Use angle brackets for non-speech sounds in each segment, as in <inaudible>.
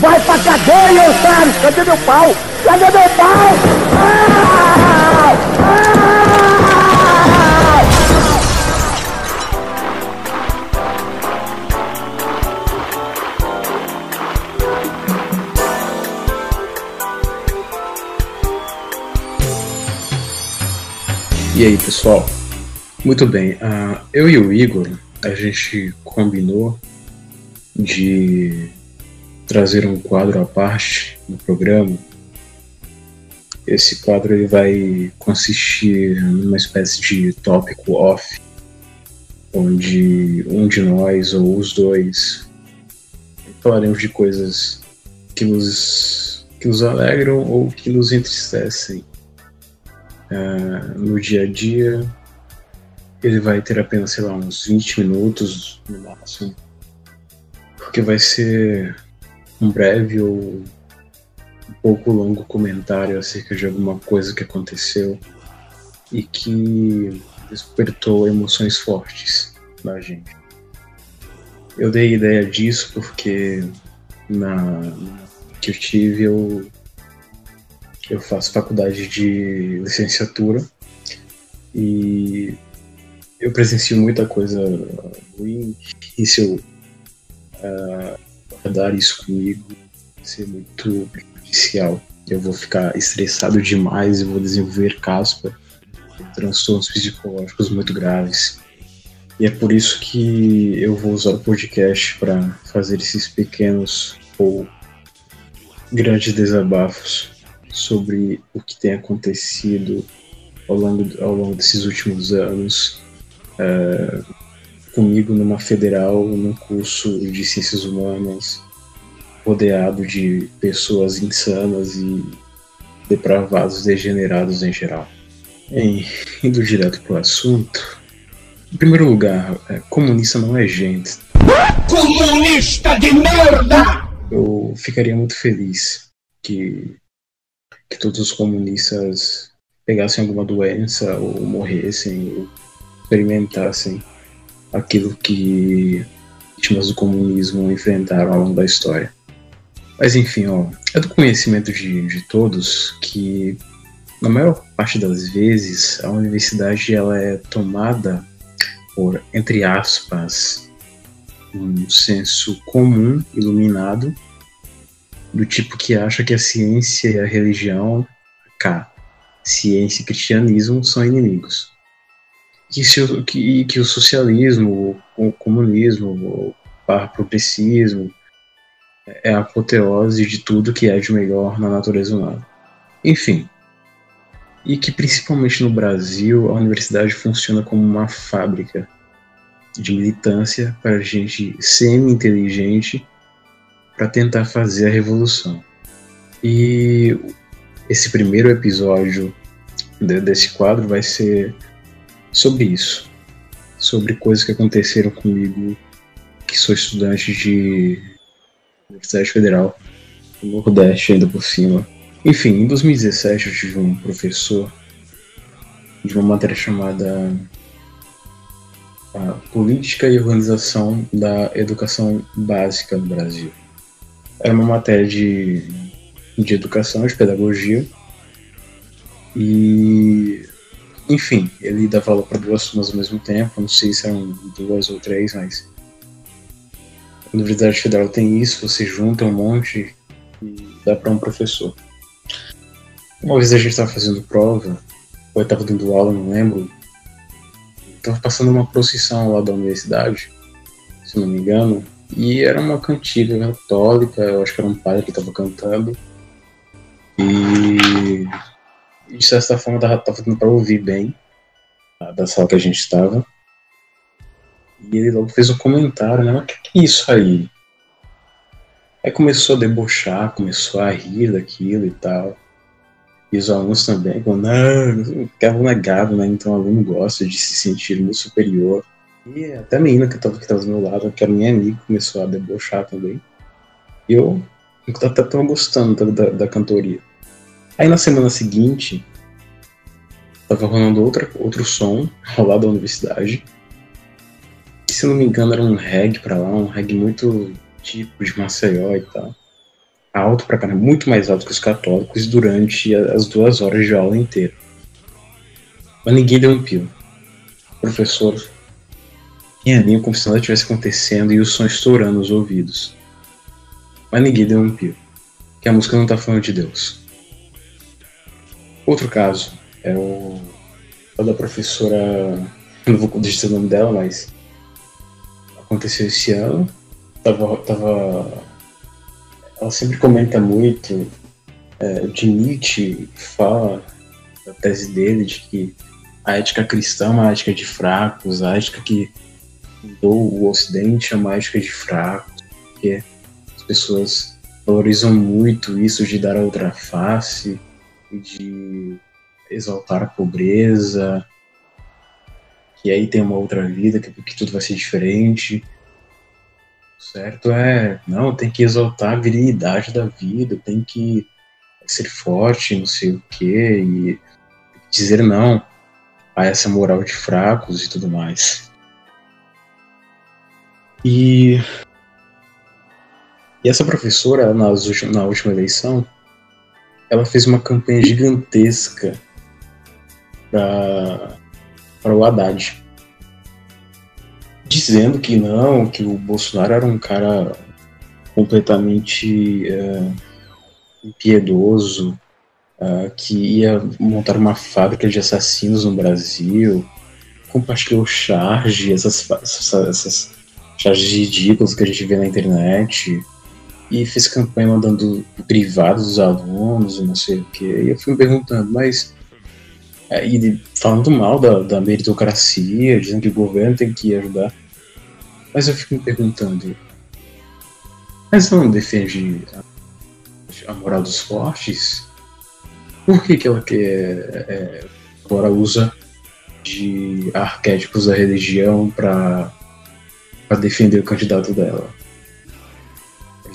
Vai pra cadeia, otário! Cadê meu pau? Cadê meu pau? Ah! E aí, pessoal? Muito bem, uh, eu e o Igor, a gente combinou de trazer um quadro à parte no programa. Esse quadro ele vai consistir numa espécie de tópico off, onde um de nós ou os dois falaremos de coisas que nos, que nos alegram ou que nos entristecem uh, no dia a dia. Ele vai ter apenas, sei lá, uns 20 minutos no máximo, porque vai ser um breve ou um pouco longo comentário acerca de alguma coisa que aconteceu e que despertou emoções fortes na gente. Eu dei ideia disso porque na que eu tive eu eu faço faculdade de licenciatura e eu presencio muita coisa ruim e se eu uh, guardar isso comigo ser muito prejudicial. Eu vou ficar estressado demais e vou desenvolver caspa transtornos psicológicos muito graves. E é por isso que eu vou usar o podcast para fazer esses pequenos ou grandes desabafos sobre o que tem acontecido ao longo, ao longo desses últimos anos uh, comigo numa federal, num curso de ciências humanas, rodeado de pessoas insanas e depravados, degenerados em geral. Bem, indo direto pro assunto, em primeiro lugar, é, comunista não é gente. Comunista de merda! Eu ficaria muito feliz que, que todos os comunistas pegassem alguma doença ou morressem ou experimentassem aquilo que vítimas do comunismo enfrentaram ao longo da história. Mas enfim, ó, é do conhecimento de, de todos que na maior parte das vezes a universidade ela é tomada por, entre aspas, um senso comum iluminado do tipo que acha que a ciência e a religião, cá, ciência e cristianismo são inimigos que, se, que, que o socialismo, o comunismo, o progressismo é a apoteose de tudo que é de melhor na natureza humana. Enfim, e que principalmente no Brasil a universidade funciona como uma fábrica de militância para gente semi-inteligente para tentar fazer a revolução. E esse primeiro episódio desse quadro vai ser sobre isso, sobre coisas que aconteceram comigo, que sou estudante de Universidade Federal do Nordeste, ainda por cima. Enfim, em 2017 eu tive um professor de uma matéria chamada Política e Organização da Educação Básica no Brasil. Era uma matéria de, de educação, de pedagogia, e enfim, ele dava aula para duas turmas ao mesmo tempo, não sei se eram duas ou três, mas. A Universidade Federal tem isso, você junta um monte e dá para um professor. Uma vez a gente estava fazendo prova, ou estava dando aula, não lembro, estava passando uma procissão lá da universidade, se não me engano, e era uma cantiga católica, eu acho que era um padre que estava cantando. E de certa forma tava, tava dando pra ouvir bem da sala que a gente estava. E ele logo fez um comentário, né? Mas o que, que é isso aí? Aí começou a debochar, começou a rir daquilo e tal. E os alunos também, falando, não, que aluno é né? Então o aluno gosta de se sentir muito superior. E até a menina que estava que tava do meu lado, que era minha amiga, começou a debochar também. E eu até tava gostando da, da cantoria. Aí na semana seguinte, tava rolando outra, outro som <laughs> lá da universidade. Se não me engano, era um reggae pra lá, um reggae muito tipo de Maceió e tal. alto pra caramba, muito mais alto que os católicos durante as duas horas de aula inteira. Mas ninguém deu um pio. Professor pianinho como se nada estivesse acontecendo e o som estourando nos ouvidos. Mas ninguém deu um pio. Que a música não tá falando de Deus. Outro caso é o, é o da professora. Não vou dizer o nome dela, mas aconteceu esse ano. Tava, tava ela sempre comenta muito é, de Nietzsche, fala da tese dele de que a ética cristã é uma ética de fracos, a ética que fundou o Ocidente é uma ética de fracos, porque as pessoas valorizam muito isso de dar a outra face de exaltar a pobreza, que aí tem uma outra vida, que, que tudo vai ser diferente certo é, não, tem que exaltar a virilidade da vida, tem que ser forte, não sei o quê, e dizer não a essa moral de fracos e tudo mais. E, e essa professora, na última eleição, ela fez uma campanha gigantesca para o Haddad dizendo que não, que o Bolsonaro era um cara completamente é, impiedoso, é, que ia montar uma fábrica de assassinos no Brasil, compartilhou charge, essas, essas, essas charges ridículas que a gente vê na internet, e fez campanha mandando privados dos alunos não sei o que. E eu fui me perguntando, mas. É, e falando mal da, da meritocracia, dizendo que o governo tem que ajudar. Mas eu fico me perguntando, mas não defende a, a moral dos fortes? Por que, que ela quer é, agora usa de arquétipos da religião para defender o candidato dela?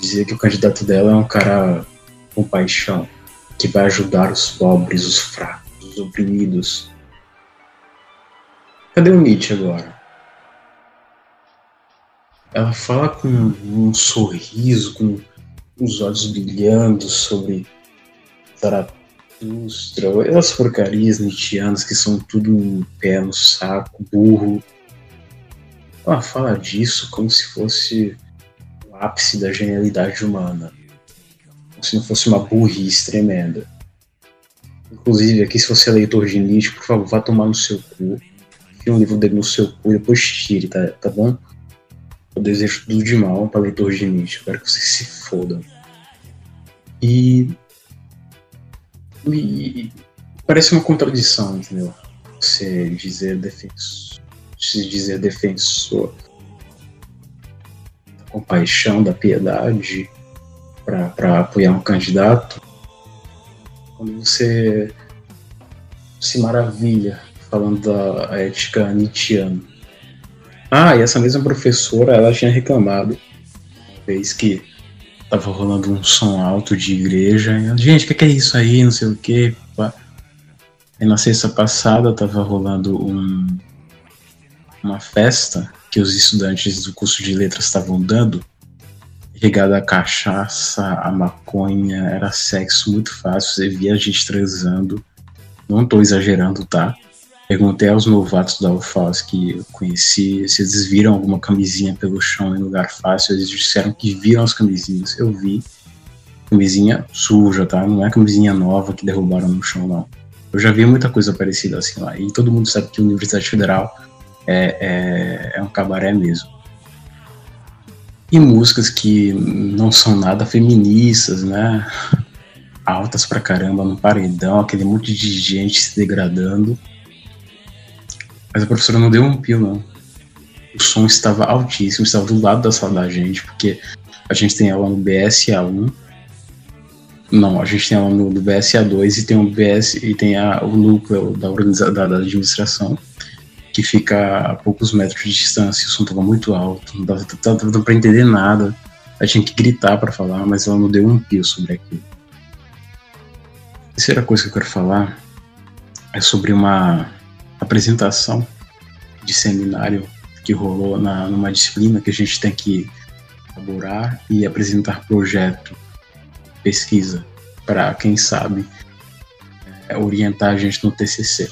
Dizer que o candidato dela é um cara com paixão, que vai ajudar os pobres, os fracos, os oprimidos. Cadê o Nietzsche agora? ela fala com um sorriso, com os olhos brilhando sobre Zaratustra, essas porcarias nietzschianas que são tudo um pé no saco, burro. Ela fala disso como se fosse ápice da genialidade humana, como se não fosse uma burrice tremenda. Inclusive, aqui, se você é leitor de Nietzsche, por favor, vá tomar no seu cu, enfie um livro dele no seu cu e depois tire, tá, tá bom? Eu desejo tudo de mal para leitores de Nietzsche. Espero que vocês se fodam. E, e. Parece uma contradição, entendeu? Você dizer defensor. Se dizer defensor compaixão, da piedade, para apoiar um candidato, quando você se maravilha falando da ética nietzschiana ah, e essa mesma professora, ela tinha reclamado, vez que tava rolando um som alto de igreja. E, Gente, o que, que, é isso aí? Não sei o que. E na sexta passada tava rolando um, uma festa que os estudantes do curso de letras estavam dando, regada a cachaça, a maconha, era sexo muito fácil, você via a gente transando. Não tô exagerando, tá? Perguntei aos novatos da UFAS que eu conheci se eles viram alguma camisinha pelo chão em lugar fácil. Eles disseram que viram as camisinhas. Eu vi. Camisinha suja, tá? Não é camisinha nova que derrubaram no chão, não. Eu já vi muita coisa parecida assim lá. E todo mundo sabe que a Universidade Federal é, é, é um cabaré mesmo. E músicas que não são nada feministas, né? Altas pra caramba no paredão, aquele monte de gente se degradando mas a professora não deu um pio, não. O som estava altíssimo, estava do lado da sala da gente, porque a gente tem aula no BSA1. Não, a gente tem aula no do BSA2 e tem o BS e tem a, o núcleo da, da, da administração, que fica a poucos metros de distância. O som estava muito alto, não dava, dava para entender nada. A gente tinha que gritar para falar, mas ela não deu um pio sobre aquilo. A terceira coisa que eu quero falar é sobre uma apresentação de seminário que rolou na, numa disciplina que a gente tem que elaborar e apresentar projeto pesquisa para quem sabe é, orientar a gente no TCC.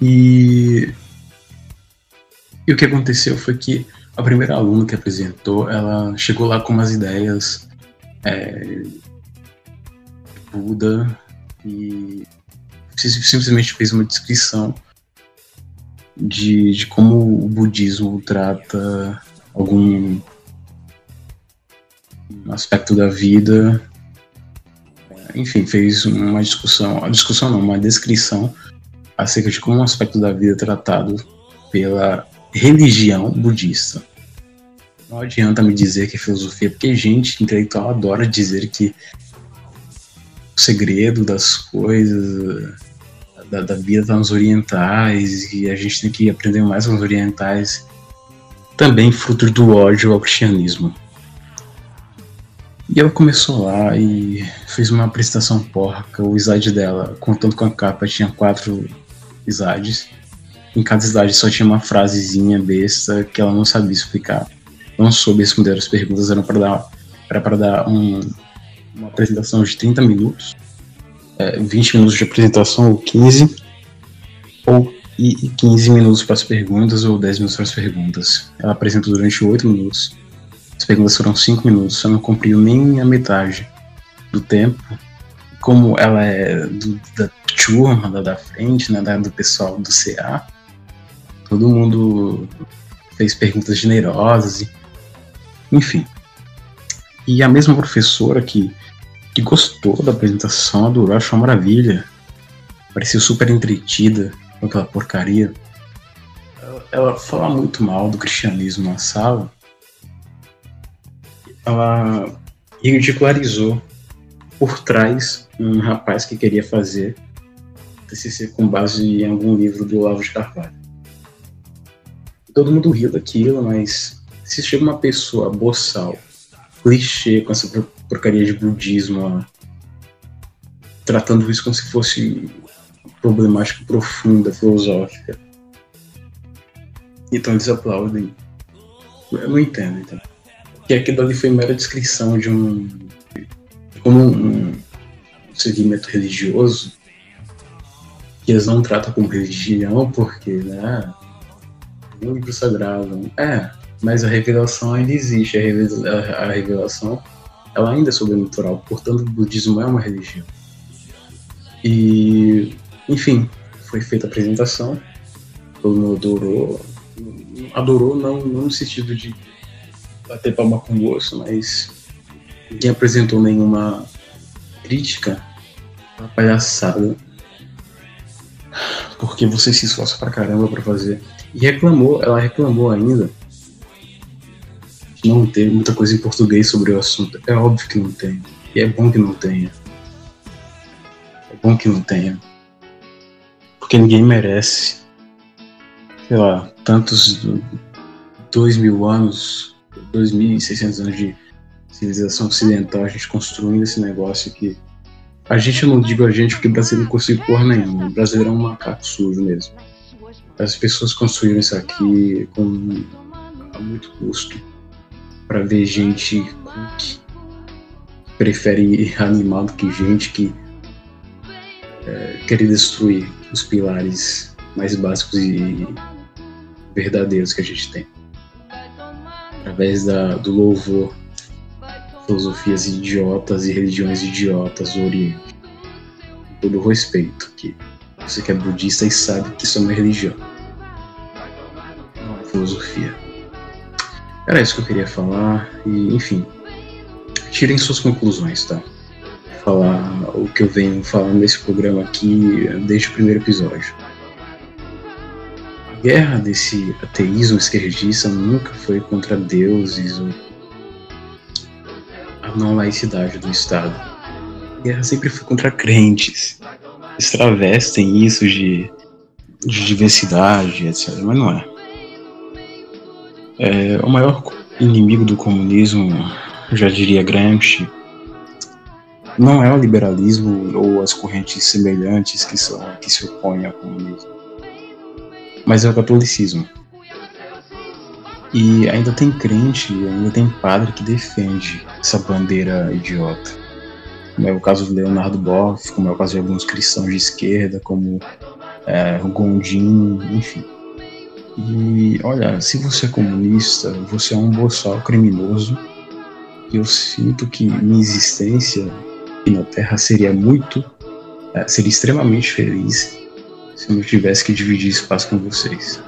E, e o que aconteceu foi que a primeira aluna que apresentou, ela chegou lá com umas ideias é, Buda e simplesmente fez uma descrição de, de como o budismo trata algum aspecto da vida. Enfim, fez uma discussão, uma discussão não, uma descrição acerca de como um aspecto da vida é tratado pela religião budista. Não adianta me dizer que é filosofia, porque gente intelectual adora dizer que o segredo das coisas, da, da vida está nos orientais, e a gente tem que aprender mais com os orientais, também fruto do ódio ao cristianismo. E ela começou lá e fez uma apresentação porca. O slide dela, contando com a capa, tinha quatro slides. Em cada slide só tinha uma frasezinha besta que ela não sabia explicar. Não soube responder as perguntas, eram para dar, era para dar um, uma apresentação de 30 minutos, é, 20 minutos de apresentação ou 15, ou e 15 minutos para as perguntas ou 10 minutos para as perguntas. Ela apresentou durante 8 minutos as perguntas foram cinco minutos, só não cumpriu nem a metade do tempo. Como ela é do, da turma da, da frente, né, da, do pessoal do CA, todo mundo fez perguntas generosas, e, enfim. E a mesma professora que, que gostou da apresentação, adorou, achou uma maravilha, parecia super entretida com aquela porcaria. Ela, ela fala muito mal do cristianismo na sala ela ridicularizou por trás um rapaz que queria fazer TCC com base em algum livro do Olavo de Carvalho. Todo mundo riu daquilo, mas se chega uma pessoa boçal, clichê, com essa porcaria de budismo, tratando isso como se fosse problemática profunda, filosófica, então eles aplaudem. Eu não entendo, então que aquilo ali foi mera descrição de um como um, segmento religioso que eles não tratam como religião porque né é um livro sagrado é mas a revelação ainda existe a revelação ela ainda é sobrenatural portanto o budismo é uma religião. E enfim foi feita a apresentação todo mundo adorou adorou não, não no sentido de bater palma com o osso, mas ninguém apresentou nenhuma crítica à palhaçada. Porque você se esforça pra caramba pra fazer. E reclamou, ela reclamou ainda de não ter muita coisa em português sobre o assunto. É óbvio que não tem. E é bom que não tenha. É bom que não tenha. Porque ninguém merece, sei lá, tantos dois mil anos 2.600 anos de civilização ocidental, a gente construindo esse negócio aqui. A gente, eu não digo a gente porque o brasileiro não conseguiu porra nenhuma. O brasileiro é um macaco sujo mesmo. As pessoas construíram isso aqui com a muito custo para ver gente que prefere animal do que gente que é, quer destruir os pilares mais básicos e verdadeiros que a gente tem através da, do louvor, filosofias idiotas e religiões idiotas do Oriente. Com todo respeito, que você que é budista e sabe que isso é uma religião, não é filosofia. Era isso que eu queria falar, e enfim, tirem suas conclusões, tá? Falar o que eu venho falando nesse programa aqui desde o primeiro episódio guerra desse ateísmo esquerdista nunca foi contra deuses ou a não laicidade do Estado. A guerra sempre foi contra crentes. Eles travestem isso de, de diversidade, etc. Mas não é. é. O maior inimigo do comunismo, já diria Gramsci, não é o liberalismo ou as correntes semelhantes que, são, que se opõem ao comunismo mas é o catolicismo. E ainda tem crente, ainda tem padre que defende essa bandeira idiota. Como é o caso do Leonardo Boff, como é o caso de alguns cristãos de esquerda, como é, o Gondim, enfim. E olha, se você é comunista, você é um boçal criminoso. E eu sinto que minha existência aqui na Terra seria muito, é, seria extremamente feliz se eu não tivesse que dividir espaço com vocês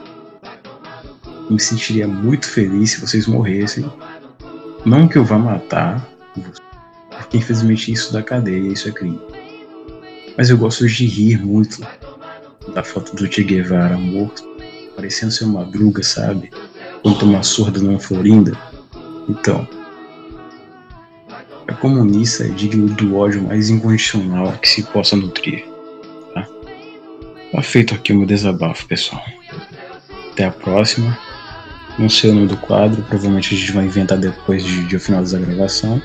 me sentiria muito feliz se vocês morressem. Não que eu vá matar, porque infelizmente isso da cadeia, isso é crime. Mas eu gosto de rir muito da foto do Che Guevara morto, parecendo ser uma madruga, sabe? Quando uma surda numa florinda. Então, a comunista é digno do ódio mais incondicional que se possa nutrir. Tá, tá feito aqui o meu desabafo, pessoal. Até a próxima. Não sei o nome do quadro, provavelmente a gente vai inventar depois de, de o final da gravação.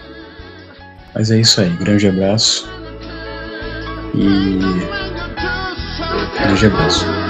Mas é isso aí, grande abraço. E. Grande abraço.